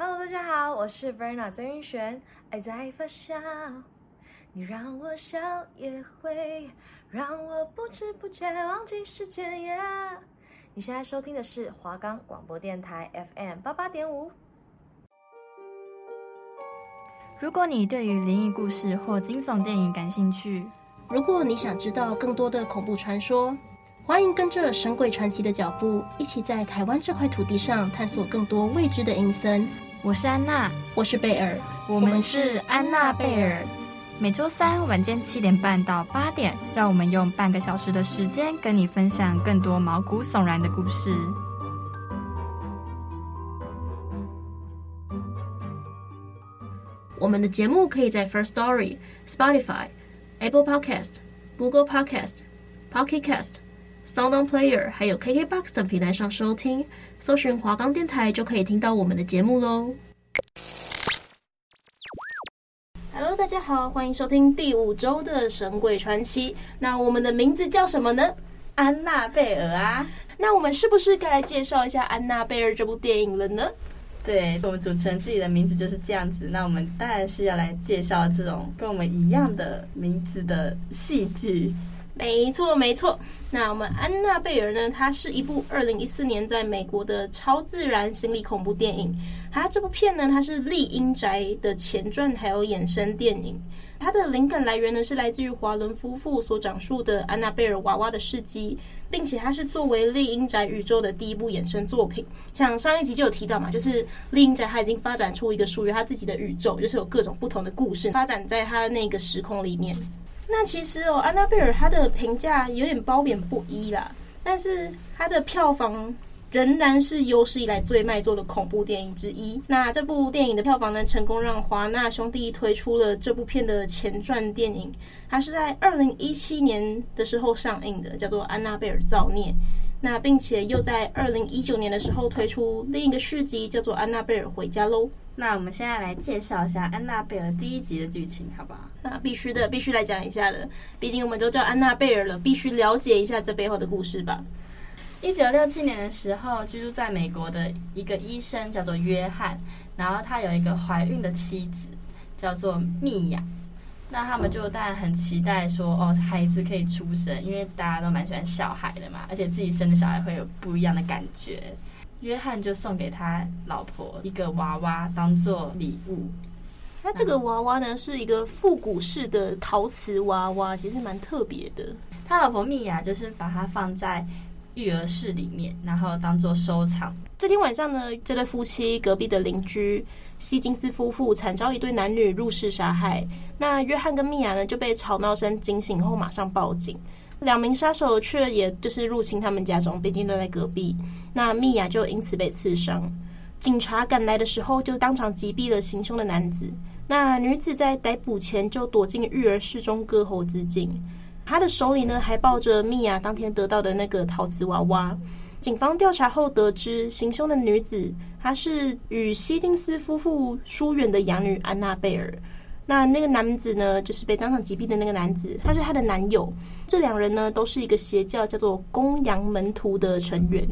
Hello，大家好，我是 Verna 曾云璇。爱在发酵，你让我笑也会让我不知不觉忘记时间。Yeah，你现在收听的是华冈广播电台 FM 八八点五。如果你对于灵异故事或惊悚电影感兴趣，如果你想知道更多的恐怖传说，欢迎跟着《神鬼传奇》的脚步，一起在台湾这块土地上探索更多未知的阴森。我是安娜，我是贝尔，我们是安娜贝尔。每周三晚间七点半到八点，让我们用半个小时的时间跟你分享更多毛骨悚然的故事。我们的节目可以在 First Story、Spotify、Apple Podcast、Google Podcast、Pocket Cast、SoundOn Player，还有 KKBox 等平台上收听，搜寻华冈电台就可以听到我们的节目喽。Hello，大家好，欢迎收听第五周的《神鬼传奇》。那我们的名字叫什么呢？安娜贝尔啊。那我们是不是该来介绍一下《安娜贝尔》这部电影了呢？对，我们主持人自己的名字就是这样子。那我们当然是要来介绍这种跟我们一样的名字的戏剧。没错，没错。那我们《安娜贝尔》呢？它是一部二零一四年在美国的超自然心理恐怖电影。它这部片呢，它是《厉阴宅》的前传，还有衍生电影。它的灵感来源呢，是来自于华伦夫妇所讲述的安娜贝尔娃娃的事迹，并且它是作为《厉阴宅》宇宙的第一部衍生作品。像上一集就有提到嘛，就是《厉阴宅》它已经发展出一个属于它自己的宇宙，就是有各种不同的故事发展在它那个时空里面。那其实哦，安娜贝尔她的评价有点褒贬不一啦，但是它的票房仍然是有史以来最卖座的恐怖电影之一。那这部电影的票房呢，成功让华纳兄弟推出了这部片的前传电影，它是在二零一七年的时候上映的，叫做《安娜贝尔造孽》。那并且又在二零一九年的时候推出另一个续集，叫做《安娜贝尔回家喽》。那我们现在来介绍一下《安娜贝尔》第一集的剧情，好不好？那必须的，必须来讲一下的。毕竟我们都叫安娜贝尔了，必须了解一下这背后的故事吧。一九六七年的时候，居住在美国的一个医生叫做约翰，然后他有一个怀孕的妻子叫做蜜雅。那他们就当然很期待说，哦，孩子可以出生，因为大家都蛮喜欢小孩的嘛，而且自己生的小孩会有不一样的感觉。约翰就送给他老婆一个娃娃当做礼物。那这个娃娃呢，是一个复古式的陶瓷娃娃，其实蛮特别的。他老婆蜜娅就是把它放在育儿室里面，然后当做收藏。这天晚上呢，这对夫妻隔壁的邻居希金斯夫妇惨遭一对男女入室杀害。那约翰跟蜜娅呢就被吵闹声惊醒后马上报警。两名杀手却也就是入侵他们家中，毕竟都在隔壁。那蜜娅就因此被刺伤。警察赶来的时候就当场击毙了行凶的男子。那女子在逮捕前就躲进育儿室中割喉自尽。她的手里呢还抱着蜜娅当天得到的那个陶瓷娃娃。警方调查后得知，行凶的女子她是与希金斯夫妇疏远的养女安娜贝尔。那那个男子呢，就是被当场击毙的那个男子，他是她的男友。这两人呢，都是一个邪教叫做公羊门徒的成员。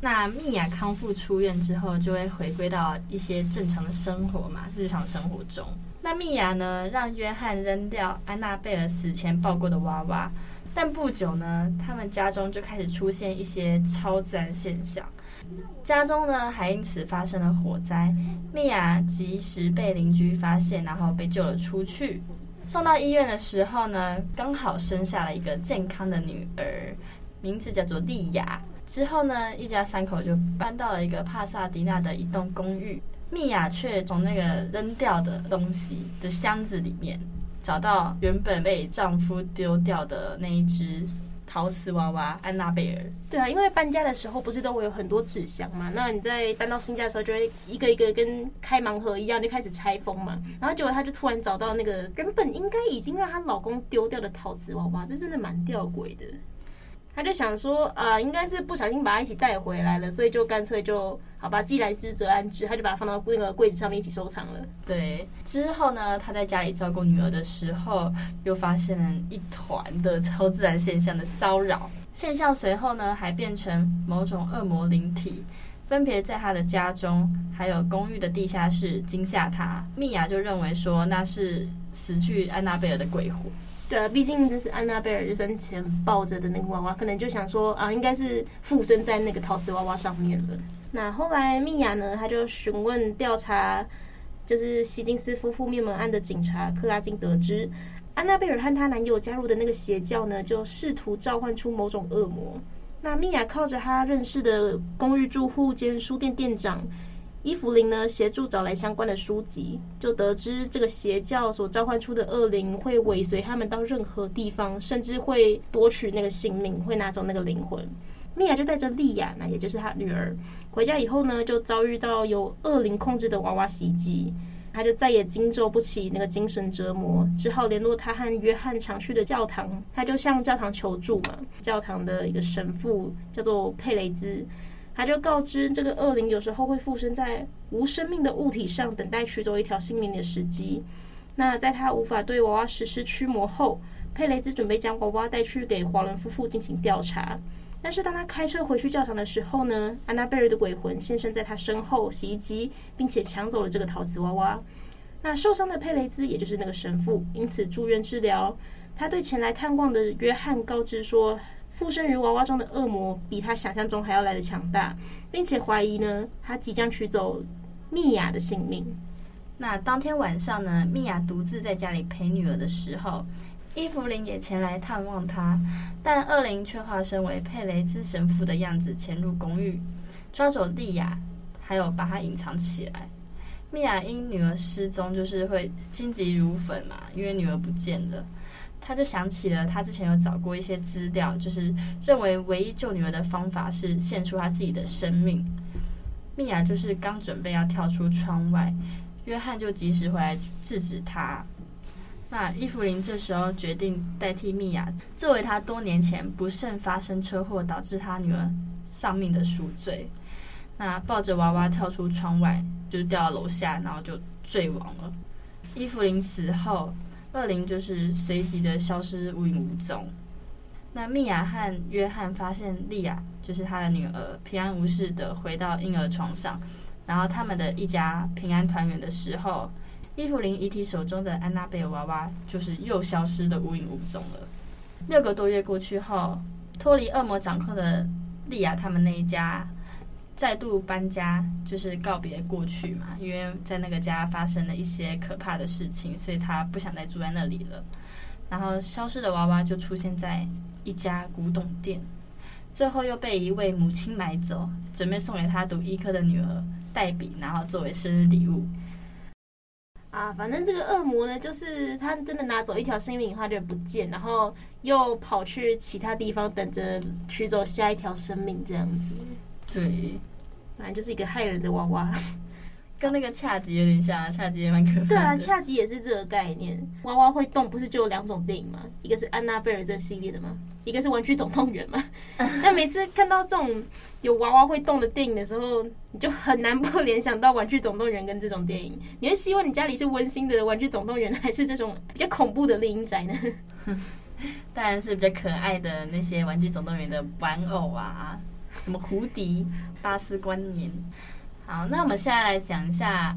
那蜜娅康复出院之后，就会回归到一些正常的生活嘛，日常生活中。那蜜娅呢，让约翰扔掉安娜贝尔死前抱过的娃娃。但不久呢，他们家中就开始出现一些超自然现象，家中呢还因此发生了火灾。蜜娅及时被邻居发现，然后被救了出去。送到医院的时候呢，刚好生下了一个健康的女儿，名字叫做莉亚。之后呢，一家三口就搬到了一个帕萨迪纳的一栋公寓。蜜娅却从那个扔掉的东西的箱子里面。找到原本被丈夫丢掉的那一只陶瓷娃娃安娜贝尔。对啊，因为搬家的时候不是都会有很多纸箱嘛？那你在搬到新家的时候，就会一个一个跟开盲盒一样，就开始拆封嘛。然后结果她就突然找到那个原本应该已经让她老公丢掉的陶瓷娃娃，这真的蛮吊诡的。他就想说，啊、呃，应该是不小心把它一起带回来了，所以就干脆就好吧，既来之则安之，他就把它放到那个柜子上面一起收藏了。对，之后呢，他在家里照顾女儿的时候，又发现了一团的超自然现象的骚扰现象，随后呢，还变成某种恶魔灵体，分别在他的家中还有公寓的地下室惊吓他。蜜雅就认为说那是死去安娜贝尔的鬼魂。对啊，毕竟这是安娜贝尔生前抱着的那个娃娃，可能就想说啊，应该是附身在那个陶瓷娃娃上面了。那后来蜜娅呢，她就询问调查，就是希金斯夫妇灭门案的警察克拉金得知，安娜贝尔和她男友加入的那个邪教呢，就试图召唤出某种恶魔。那蜜娅靠着她认识的公寓住户兼书店店长伊芙琳呢，协助找来相关的书籍，就得知这个邪教所召唤出的恶灵会尾随他们到任何地方，甚至会夺取那个性命，会拿走那个灵魂。米娅就带着莉亚，那也就是她女儿，回家以后呢，就遭遇到由恶灵控制的娃娃袭击，她就再也经受不起那个精神折磨，只好联络她和约翰常去的教堂，她就向教堂求助嘛。教堂的一个神父叫做佩雷兹，他就告知这个恶灵有时候会附身在无生命的物体上，等待取走一条性命的时机。那在他无法对娃娃实施驱魔后，佩雷兹准备将娃娃带去给华伦夫妇进行调查。但是当他开车回去教堂的时候呢，安娜贝尔的鬼魂现身在他身后袭击，并且抢走了这个陶瓷娃娃。那受伤的佩雷兹，也就是那个神父，因此住院治疗。他对前来探望的约翰告知说，附身于娃娃中的恶魔比他想象中还要来得强大，并且怀疑呢，他即将取走蜜娅的性命。那当天晚上呢，蜜娅独自在家里陪女儿的时候。伊芙琳也前来探望他，但恶灵却化身为佩雷兹神父的样子潜入公寓，抓走莉亚，还有把她隐藏起来。蜜娅因女儿失踪，就是会心急如焚嘛，因为女儿不见了，他就想起了他之前有找过一些资料，就是认为唯一救女儿的方法是献出他自己的生命。蜜娅就是刚准备要跳出窗外，约翰就及时回来制止她。那伊芙琳这时候决定代替蜜娅，作为她多年前不慎发生车祸导致她女儿丧命的赎罪。那抱着娃娃跳出窗外，就掉到楼下，然后就坠亡了。伊芙琳死后，恶灵就是随即的消失无影无踪。那蜜娅和约翰发现莉亚，就是他的女儿，平安无事的回到婴儿床上，然后他们的一家平安团圆的时候。伊芙琳遗体手中的安娜贝尔娃娃就是又消失得无影无踪了。六个多月过去后，脱离恶魔掌控的莉亚他们那一家再度搬家，就是告别过去嘛。因为在那个家发生了一些可怕的事情，所以他不想再住在那里了。然后消失的娃娃就出现在一家古董店，最后又被一位母亲买走，准备送给他读医科的女儿黛比，然后作为生日礼物。啊，反正这个恶魔呢，就是他真的拿走一条生命，他就不见，然后又跑去其他地方等着取走下一条生命，这样子。对，反正就是一个害人的娃娃。跟那个恰吉有点像，恰吉也蛮可怕的。对啊，恰吉也是这个概念。娃娃会动，不是就有两种电影吗？一个是安娜贝尔这系列的吗？一个是玩具总动员吗？那每次看到这种有娃娃会动的电影的时候，你就很难不联想到玩具总动员跟这种电影。你会希望你家里是温馨的玩具总动员，还是这种比较恐怖的猎鹰宅呢？当然是比较可爱的那些玩具总动员的玩偶啊，什么胡迪、巴斯光年。好，那我们现在来讲一下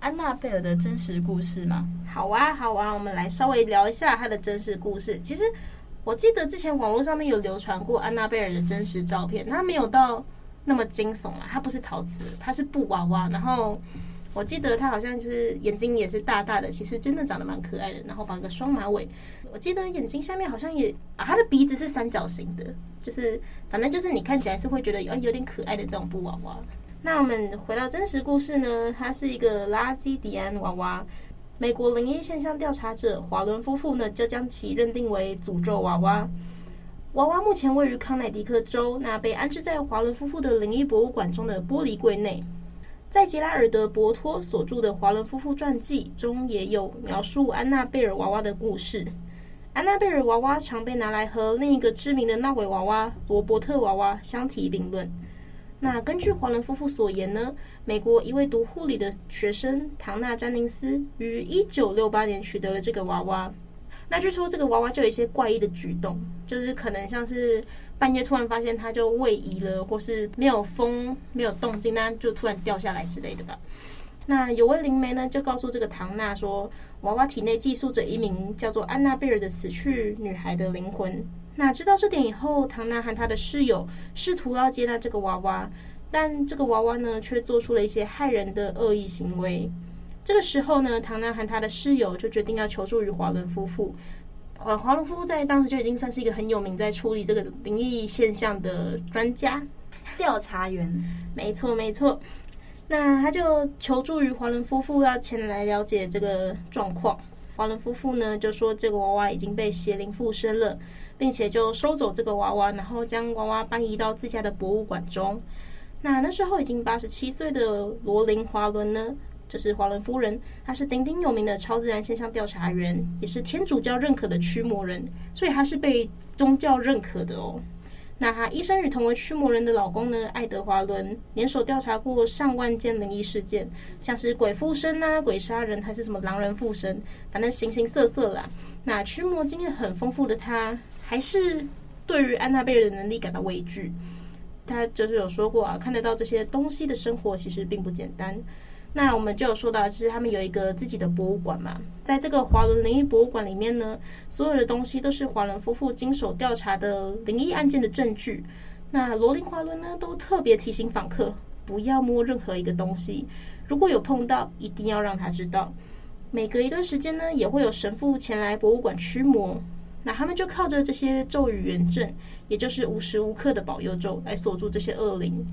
安娜贝尔的真实故事嘛。好啊，好啊，我们来稍微聊一下她的真实故事。其实我记得之前网络上面有流传过安娜贝尔的真实照片，她没有到那么惊悚啦，她不是陶瓷，她是布娃娃。然后我记得她好像就是眼睛也是大大的，其实真的长得蛮可爱的。然后绑个双马尾，我记得眼睛下面好像也啊，她的鼻子是三角形的，就是反正就是你看起来是会觉得有有点可爱的这种布娃娃。那我们回到真实故事呢？它是一个拉基迪安娃娃。美国灵异现象调查者华伦夫妇呢，就将其认定为诅咒娃娃。娃娃目前位于康乃狄克州，那被安置在华伦夫妇的灵异博物馆中的玻璃柜内。在杰拉尔德·伯托所著的《华伦夫妇传记》中，也有描述安娜贝尔娃娃的故事。安娜贝尔娃娃常被拿来和另一个知名的闹鬼娃娃罗伯特娃娃相提并论。那根据华伦夫妇所言呢，美国一位读护理的学生唐纳·詹宁斯于一九六八年取得了这个娃娃，那据说这个娃娃就有一些怪异的举动，就是可能像是半夜突然发现它就位移了，或是没有风、没有动静，那就突然掉下来之类的吧。那有位灵媒呢，就告诉这个唐娜说，娃娃体内寄宿着一名叫做安娜贝尔的死去女孩的灵魂。那知道这点以后，唐娜和她的室友试图要接纳这个娃娃，但这个娃娃呢，却做出了一些害人的恶意行为。这个时候呢，唐娜和她的室友就决定要求助于华伦夫妇。呃，华伦夫妇在当时就已经算是一个很有名在处理这个灵异现象的专家、调查员。没错，没错。那他就求助于华伦夫妇，要前来了解这个状况。华伦夫妇呢就说，这个娃娃已经被邪灵附身了，并且就收走这个娃娃，然后将娃娃搬移到自家的博物馆中。那那时候已经八十七岁的罗琳·华伦呢，就是华伦夫人，她是鼎鼎有名的超自然现象调查员，也是天主教认可的驱魔人，所以她是被宗教认可的哦。那她一生与同为驱魔人的老公呢，爱德华伦联手调查过上万件灵异事件，像是鬼附身啊、鬼杀人，还是什么狼人附身，反正形形色色啦。那驱魔经验很丰富的她，还是对于安娜贝尔的能力感到畏惧。她就是有说过啊，看得到这些东西的生活其实并不简单。那我们就有说到，就是他们有一个自己的博物馆嘛，在这个华伦灵异博物馆里面呢，所有的东西都是华伦夫妇经手调查的灵异案件的证据。那罗琳华伦呢，都特别提醒访客不要摸任何一个东西，如果有碰到，一定要让他知道。每隔一段时间呢，也会有神父前来博物馆驱魔，那他们就靠着这些咒语圆阵，也就是无时无刻的保佑咒，来锁住这些恶灵。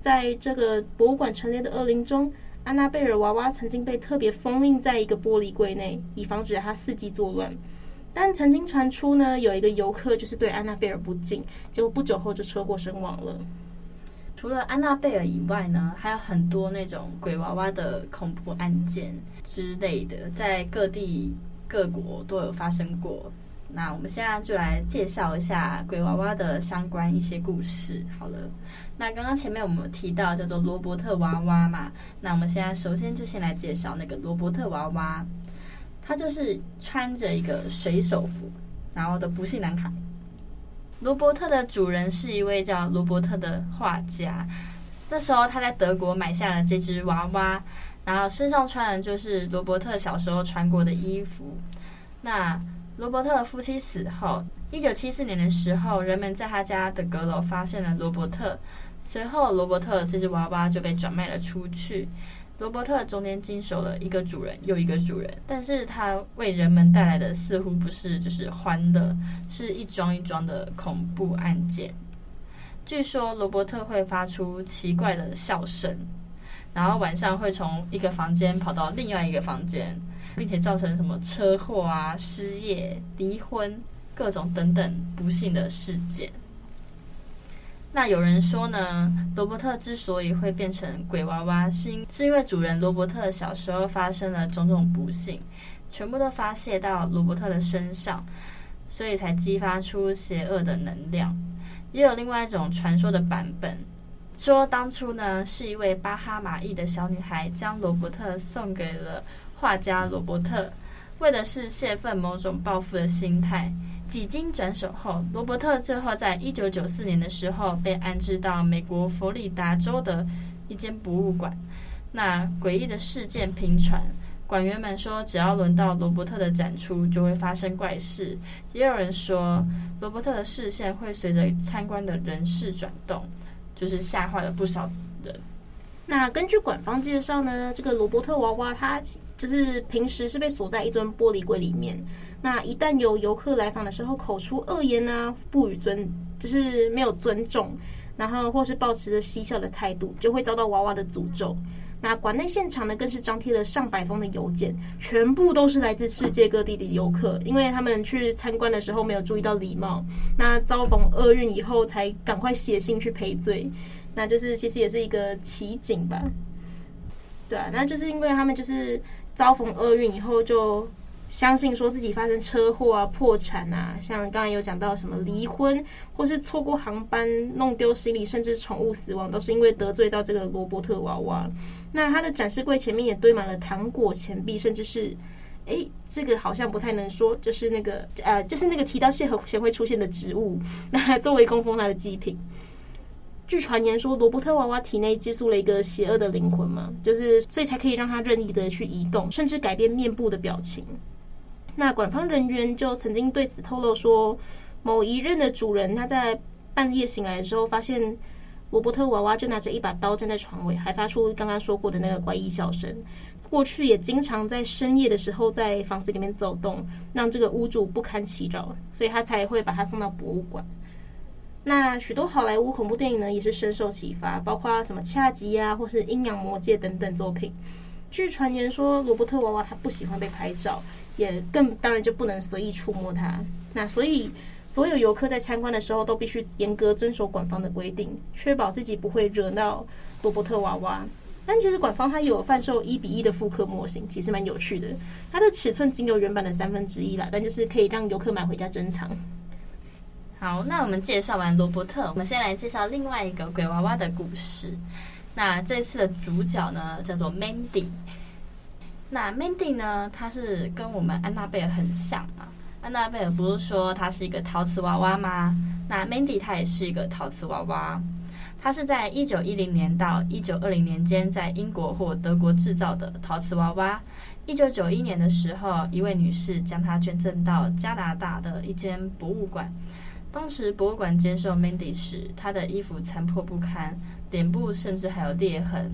在这个博物馆陈列的恶灵中，安娜贝尔娃娃曾经被特别封印在一个玻璃柜内，以防止它伺机作乱。但曾经传出呢，有一个游客就是对安娜贝尔不敬，结果不久后就车祸身亡了。除了安娜贝尔以外呢，还有很多那种鬼娃娃的恐怖案件之类的，在各地各国都有发生过。那我们现在就来介绍一下鬼娃娃的相关一些故事。好了，那刚刚前面我们有提到叫做罗伯特娃娃嘛，那我们现在首先就先来介绍那个罗伯特娃娃，他就是穿着一个水手服，然后的不幸男孩。罗伯特的主人是一位叫罗伯特的画家，那时候他在德国买下了这只娃娃，然后身上穿的就是罗伯特小时候穿过的衣服。那罗伯特夫妻死后，一九七四年的时候，人们在他家的阁楼发现了罗伯特。随后，罗伯特这只娃娃就被转卖了出去。罗伯特中间经手了一个主人又一个主人，但是他为人们带来的似乎不是就是欢乐，是一桩一桩的恐怖案件。据说罗伯特会发出奇怪的笑声，然后晚上会从一个房间跑到另外一个房间。并且造成什么车祸啊、失业、离婚、各种等等不幸的事件。那有人说呢，罗伯特之所以会变成鬼娃娃，是因是因为主人罗伯特小时候发生了种种不幸，全部都发泄到罗伯特的身上，所以才激发出邪恶的能量。也有另外一种传说的版本，说当初呢，是一位巴哈马裔的小女孩将罗伯特送给了。画家罗伯特为的是泄愤某种报复的心态，几经转手后，罗伯特最后在一九九四年的时候被安置到美国佛里达州的一间博物馆。那诡异的事件频传，馆员们说，只要轮到罗伯特的展出，就会发生怪事。也有人说，罗伯特的视线会随着参观的人士转动，就是吓坏了不少人。那根据馆方介绍呢，这个罗伯特娃娃它就是平时是被锁在一尊玻璃柜里面。那一旦有游客来访的时候，口出恶言啊，不予尊，就是没有尊重，然后或是抱持着嬉笑的态度，就会遭到娃娃的诅咒。那馆内现场呢，更是张贴了上百封的邮件，全部都是来自世界各地的游客，因为他们去参观的时候没有注意到礼貌，那遭逢厄运以后才赶快写信去赔罪。那就是其实也是一个奇景吧，对啊，那就是因为他们就是遭逢厄运以后，就相信说自己发生车祸啊、破产啊，像刚才有讲到什么离婚，或是错过航班、弄丢行李，甚至宠物死亡，都是因为得罪到这个罗伯特娃娃。那他的展示柜前面也堆满了糖果、钱币，甚至是哎，这个好像不太能说，就是那个呃，就是那个提到谢和弦会出现的植物，那作为供奉他的祭品。据传言说，罗伯特娃娃体内寄宿了一个邪恶的灵魂嘛，就是所以才可以让他任意的去移动，甚至改变面部的表情。那馆方人员就曾经对此透露说，某一任的主人他在半夜醒来的时候，发现罗伯特娃娃就拿着一把刀站在床尾，还发出刚刚说过的那个怪异笑声。过去也经常在深夜的时候在房子里面走动，让这个屋主不堪其扰，所以他才会把他送到博物馆。那许多好莱坞恐怖电影呢，也是深受启发，包括什么《恰吉》啊，或是《阴阳魔界》等等作品。据传言说，罗伯特娃娃他不喜欢被拍照，也更当然就不能随意触摸它。那所以，所有游客在参观的时候都必须严格遵守馆方的规定，确保自己不会惹到罗伯特娃娃。但其实馆方它有贩售一比一的复刻模型，其实蛮有趣的。它的尺寸仅有原版的三分之一啦，但就是可以让游客买回家珍藏。好，那我们介绍完罗伯特，我们先来介绍另外一个鬼娃娃的故事。那这次的主角呢，叫做 Mandy。那 Mandy 呢，她是跟我们安娜贝尔很像嘛。安娜贝尔不是说她是一个陶瓷娃娃吗？那 Mandy 她也是一个陶瓷娃娃。她是在一九一零年到一九二零年间在英国或德国制造的陶瓷娃娃。一九九一年的时候，一位女士将它捐赠到加拿大的一间博物馆。当时博物馆接受 Mandy 时，她的衣服残破不堪，脸部甚至还有裂痕。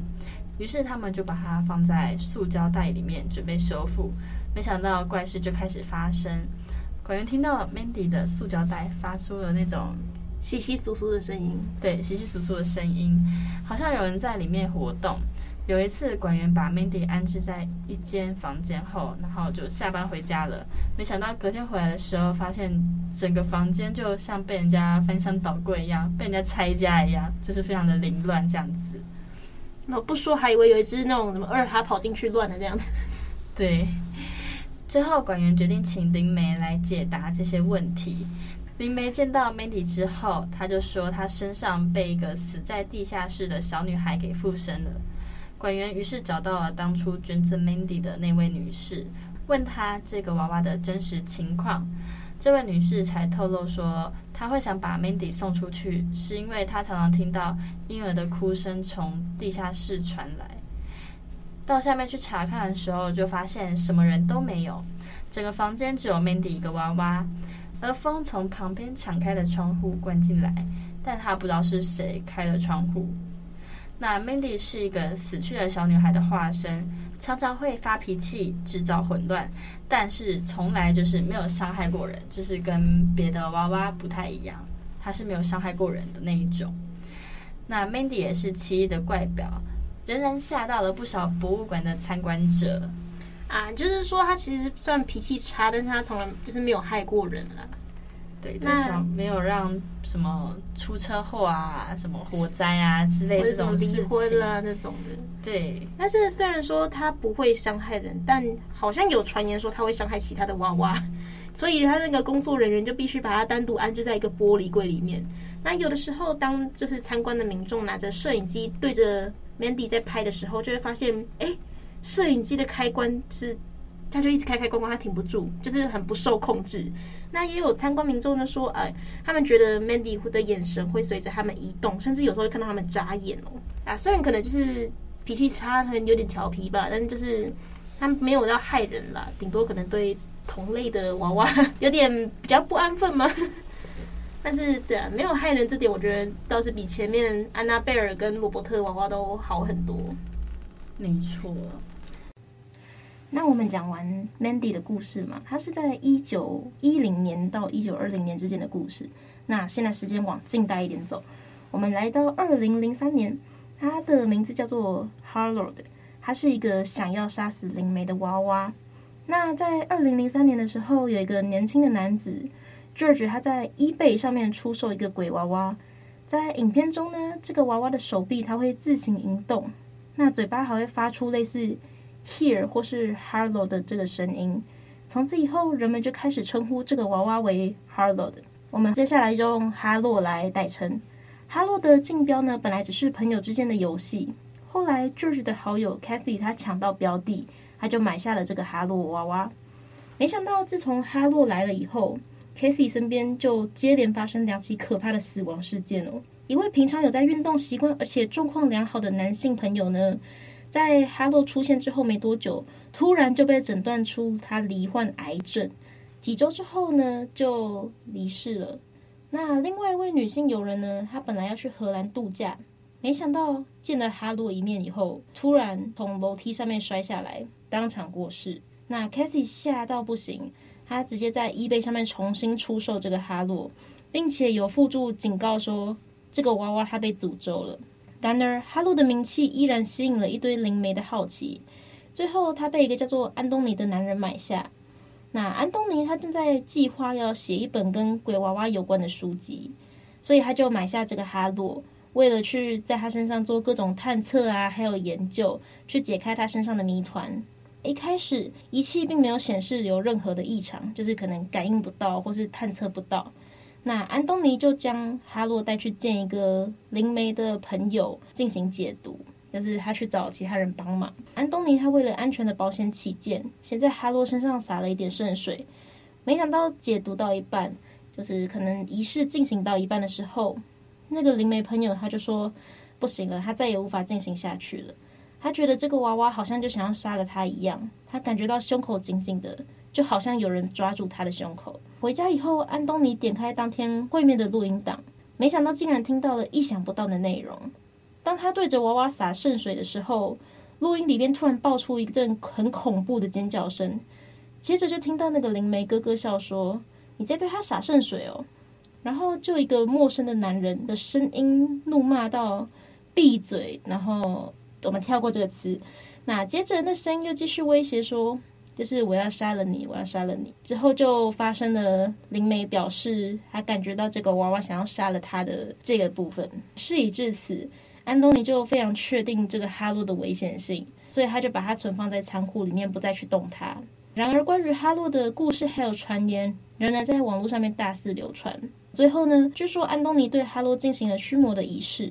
于是他们就把它放在塑胶袋里面准备修复。没想到怪事就开始发生。馆员听到 Mandy 的塑胶袋发出了那种窸窸窣窣的声音，对，窸窸窣窣的声音，好像有人在里面活动。有一次，管员把 Mandy 安置在一间房间后，然后就下班回家了。没想到隔天回来的时候，发现整个房间就像被人家翻箱倒柜一样，被人家拆家一样，就是非常的凌乱这样子。那不说，还以为有一只那种什么二哈跑进去乱的这样子。对。最后，管员决定请灵媒来解答这些问题。灵媒见到 Mandy 之后，他就说他身上被一个死在地下室的小女孩给附身了。馆员于是找到了当初捐赠 Mandy 的那位女士，问她这个娃娃的真实情况。这位女士才透露说，她会想把 Mandy 送出去，是因为她常常听到婴儿的哭声从地下室传来。到下面去查看的时候，就发现什么人都没有，整个房间只有 Mandy 一个娃娃，而风从旁边敞开的窗户灌进来，但她不知道是谁开了窗户。那 Mandy 是一个死去的小女孩的化身，常常会发脾气、制造混乱，但是从来就是没有伤害过人，就是跟别的娃娃不太一样，她是没有伤害过人的那一种。那 Mandy 也是奇异的怪表，仍然吓到了不少博物馆的参观者。啊，就是说她其实算脾气差，但是她从来就是没有害过人了。对，至少没有让什么出车祸啊、什么火灾啊之类这种离婚啦那种的。对，但是虽然说他不会伤害人，但好像有传言说他会伤害其他的娃娃，所以他那个工作人员就必须把它单独安置在一个玻璃柜里面。那有的时候，当就是参观的民众拿着摄影机对着 Mandy 在拍的时候，就会发现，哎，摄影机的开关是。他就一直开开关关，他停不住，就是很不受控制。那也有参观民众呢说，哎，他们觉得 Mandy 的眼神会随着他们移动，甚至有时候会看到他们眨眼哦。啊，虽然可能就是脾气差，可能有点调皮吧，但就是他没有要害人啦，顶多可能对同类的娃娃 有点比较不安分嘛。但是对啊，没有害人这点，我觉得倒是比前面安娜贝尔跟罗伯特娃娃都好很多。没错。那我们讲完 Mandy 的故事嘛，它是在一九一零年到一九二零年之间的故事。那现在时间往近代一点走，我们来到二零零三年，它的名字叫做 Harlot，它是一个想要杀死灵媒的娃娃。那在二零零三年的时候，有一个年轻的男子 George，他在 eBay 上面出售一个鬼娃娃。在影片中呢，这个娃娃的手臂它会自行移动，那嘴巴还会发出类似。Here 或是 Harlow 的这个声音，从此以后，人们就开始称呼这个娃娃为 Harlow。我们接下来就用哈洛来代称。哈洛的竞标呢，本来只是朋友之间的游戏，后来 George 的好友 Kathy 他抢到标的，他就买下了这个哈洛娃娃。没想到自从哈洛来了以后，Kathy 身边就接连发生两起可怕的死亡事件哦。一位平常有在运动习惯而且状况良好的男性朋友呢，在哈洛出现之后没多久，突然就被诊断出他罹患癌症，几周之后呢就离世了。那另外一位女性友人呢，她本来要去荷兰度假。没想到见了哈洛一面以后，突然从楼梯上面摔下来，当场过世。那 Kathy 吓到不行，她直接在 eBay 上面重新出售这个哈洛，并且有附注警告说这个娃娃它被诅咒了。然而哈洛的名气依然吸引了一堆灵媒的好奇，最后他被一个叫做安东尼的男人买下。那安东尼他正在计划要写一本跟鬼娃娃有关的书籍，所以他就买下这个哈洛。为了去在他身上做各种探测啊，还有研究，去解开他身上的谜团。一开始仪器并没有显示有任何的异常，就是可能感应不到或是探测不到。那安东尼就将哈洛带去见一个灵媒的朋友进行解读，就是他去找其他人帮忙。安东尼他为了安全的保险起见，先在哈洛身上洒了一点圣水。没想到解读到一半，就是可能仪式进行到一半的时候。那个灵媒朋友他就说不行了，他再也无法进行下去了。他觉得这个娃娃好像就想要杀了他一样，他感觉到胸口紧紧的，就好像有人抓住他的胸口。回家以后，安东尼点开当天会面的录音档，没想到竟然听到了意想不到的内容。当他对着娃娃洒圣水的时候，录音里边突然爆出一阵很恐怖的尖叫声，接着就听到那个灵媒咯咯笑说：“你在对他洒圣水哦。”然后就一个陌生的男人的声音怒骂到：“闭嘴！”然后我们跳过这个词。那接着那声音又继续威胁说：“就是我要杀了你，我要杀了你。”之后就发生了灵媒表示还感觉到这个娃娃想要杀了他的这个部分。事已至此，安东尼就非常确定这个哈洛的危险性，所以他就把它存放在仓库里面，不再去动它。然而，关于哈洛的故事还有传言，仍然在网络上面大肆流传。最后呢，据说安东尼对哈洛进行了驱魔的仪式，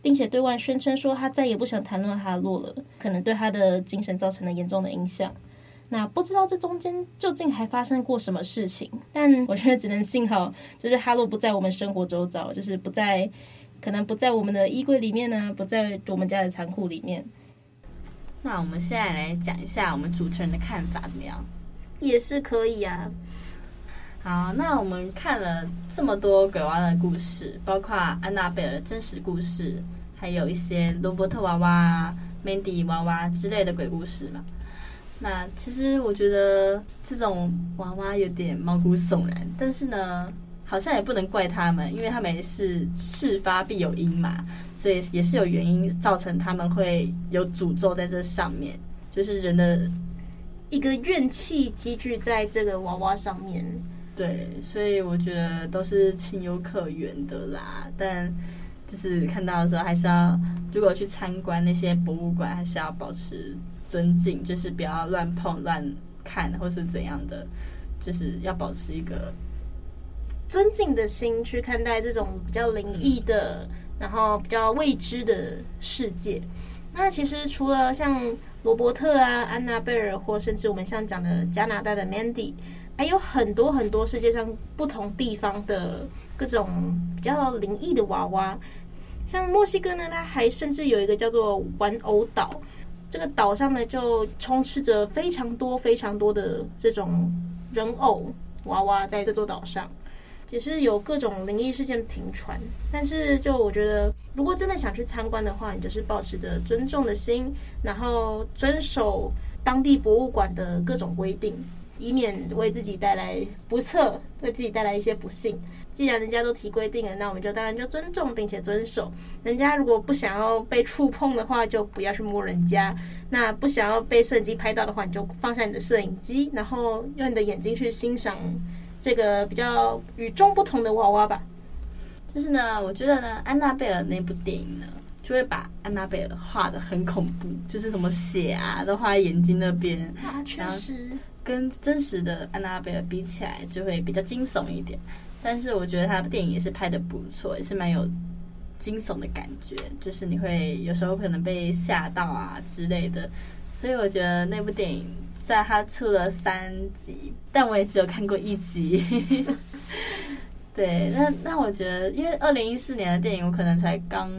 并且对外宣称说他再也不想谈论哈洛了，可能对他的精神造成了严重的影响。那不知道这中间究竟还发生过什么事情，但我觉得只能幸好，就是哈洛不在我们生活周遭，就是不在，可能不在我们的衣柜里面呢，不在我们家的仓库里面。那我们现在来讲一下我们主持人的看法怎么样？也是可以啊。好，那我们看了这么多鬼娃娃的故事，包括安娜贝尔的真实故事，还有一些罗伯特娃娃、Mandy 娃娃之类的鬼故事嘛。那其实我觉得这种娃娃有点毛骨悚然，但是呢，好像也不能怪他们，因为他们也是事发必有因嘛，所以也是有原因造成他们会有诅咒在这上面，就是人的一个怨气积聚在这个娃娃上面。对，所以我觉得都是情有可原的啦。但就是看到的时候，还是要如果去参观那些博物馆，还是要保持尊敬，就是不要乱碰、乱看，或是怎样的，就是要保持一个尊敬的心去看待这种比较灵异的，然后比较未知的世界。那其实除了像罗伯特啊、安娜贝尔，或甚至我们像讲的加拿大的 Mandy。还有很多很多世界上不同地方的各种比较灵异的娃娃，像墨西哥呢，它还甚至有一个叫做玩偶岛，这个岛上呢就充斥着非常多非常多的这种人偶娃娃在这座岛上，也是有各种灵异事件频传。但是就我觉得，如果真的想去参观的话，你就是保持着尊重的心，然后遵守当地博物馆的各种规定。以免为自己带来不测，为自己带来一些不幸。既然人家都提规定了，那我们就当然就尊重并且遵守。人家如果不想要被触碰的话，就不要去摸人家。那不想要被摄影机拍到的话，你就放下你的摄影机，然后用你的眼睛去欣赏这个比较与众不同的娃娃吧。就是呢，我觉得呢，安娜贝尔那部电影呢，就会把安娜贝尔画的很恐怖，就是什么血啊都画在眼睛那边。啊，确实。跟真实的安娜贝尔比起来，就会比较惊悚一点。但是我觉得他的电影也是拍的不错，也是蛮有惊悚的感觉，就是你会有时候可能被吓到啊之类的。所以我觉得那部电影虽然它出了三集，但我也只有看过一集。对，那那我觉得，因为二零一四年的电影，我可能才刚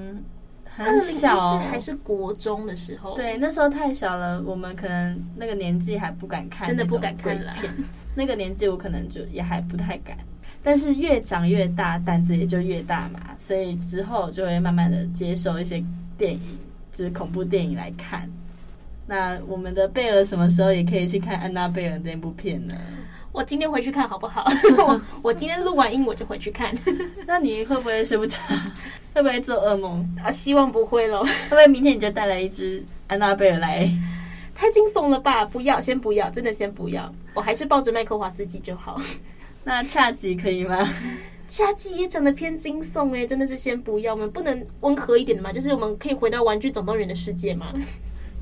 很小，还是国中的时候。对，那时候太小了，我们可能那个年纪还不敢看，真的不敢看了。那个年纪我可能就也还不太敢，但是越长越大，胆子也就越大嘛。所以之后就会慢慢的接受一些电影，就是恐怖电影来看。那我们的贝尔什么时候也可以去看安娜贝尔那部片呢？我今天回去看好不好？我 我今天录完音我就回去看。那你会不会睡不着？会不会做噩梦？啊，希望不会喽。会不会明天你就带来一只安娜贝尔来？太惊悚了吧！不要，先不要，真的先不要。我还是抱着麦克华斯基就好。那恰吉可以吗？恰吉也长得偏惊悚哎，真的是先不要。我们不能温和一点的嘛？就是我们可以回到玩具总动员的世界吗？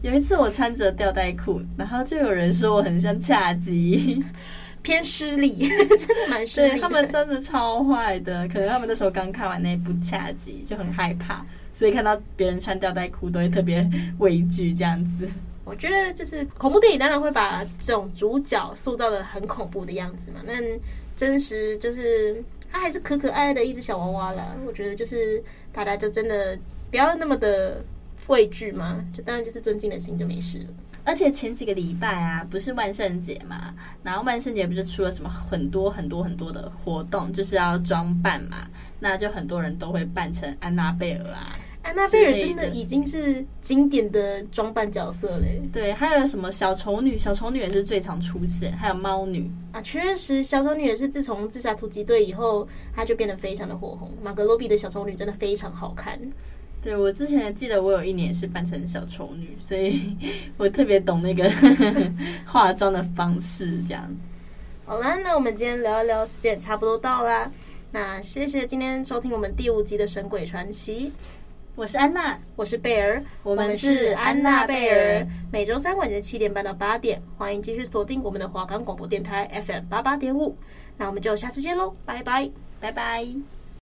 有一次我穿着吊带裤，然后就有人说我很像恰吉，偏失礼，真的蛮失礼。他们真的超坏的，可能他们那时候刚看完那部恰吉就很害怕，所以看到别人穿吊带裤都会特别畏惧这样子。我觉得就是恐怖电影当然会把这种主角塑造的很恐怖的样子嘛，但真实就是他还是可可爱爱的一只小娃娃啦。我觉得就是大家就真的不要那么的。畏惧嘛？就当然就是尊敬的心就没事了。而且前几个礼拜啊，不是万圣节嘛，然后万圣节不是出了什么很多很多很多的活动，就是要装扮嘛，那就很多人都会扮成安娜贝尔啊。安娜贝尔真的已经是经典的装扮角色嘞。对，还有什么小丑女？小丑女也是最常出现，还有猫女啊，确实小丑女也是自从自杀突击队以后，她就变得非常的火红。马格罗比的小丑女真的非常好看。对，我之前记得我有一年是扮成小丑女，所以 我特别懂那个 化妆的方式。这样，好啦，那我们今天聊一聊，时间也差不多到啦。那谢谢今天收听我们第五集的《神鬼传奇》，我是安娜，我是贝尔，我们是安娜贝尔。每周三晚间七点半到八点，欢迎继续锁定我们的华冈广播电台 FM 八八点五。那我们就下次见喽，拜拜，拜拜。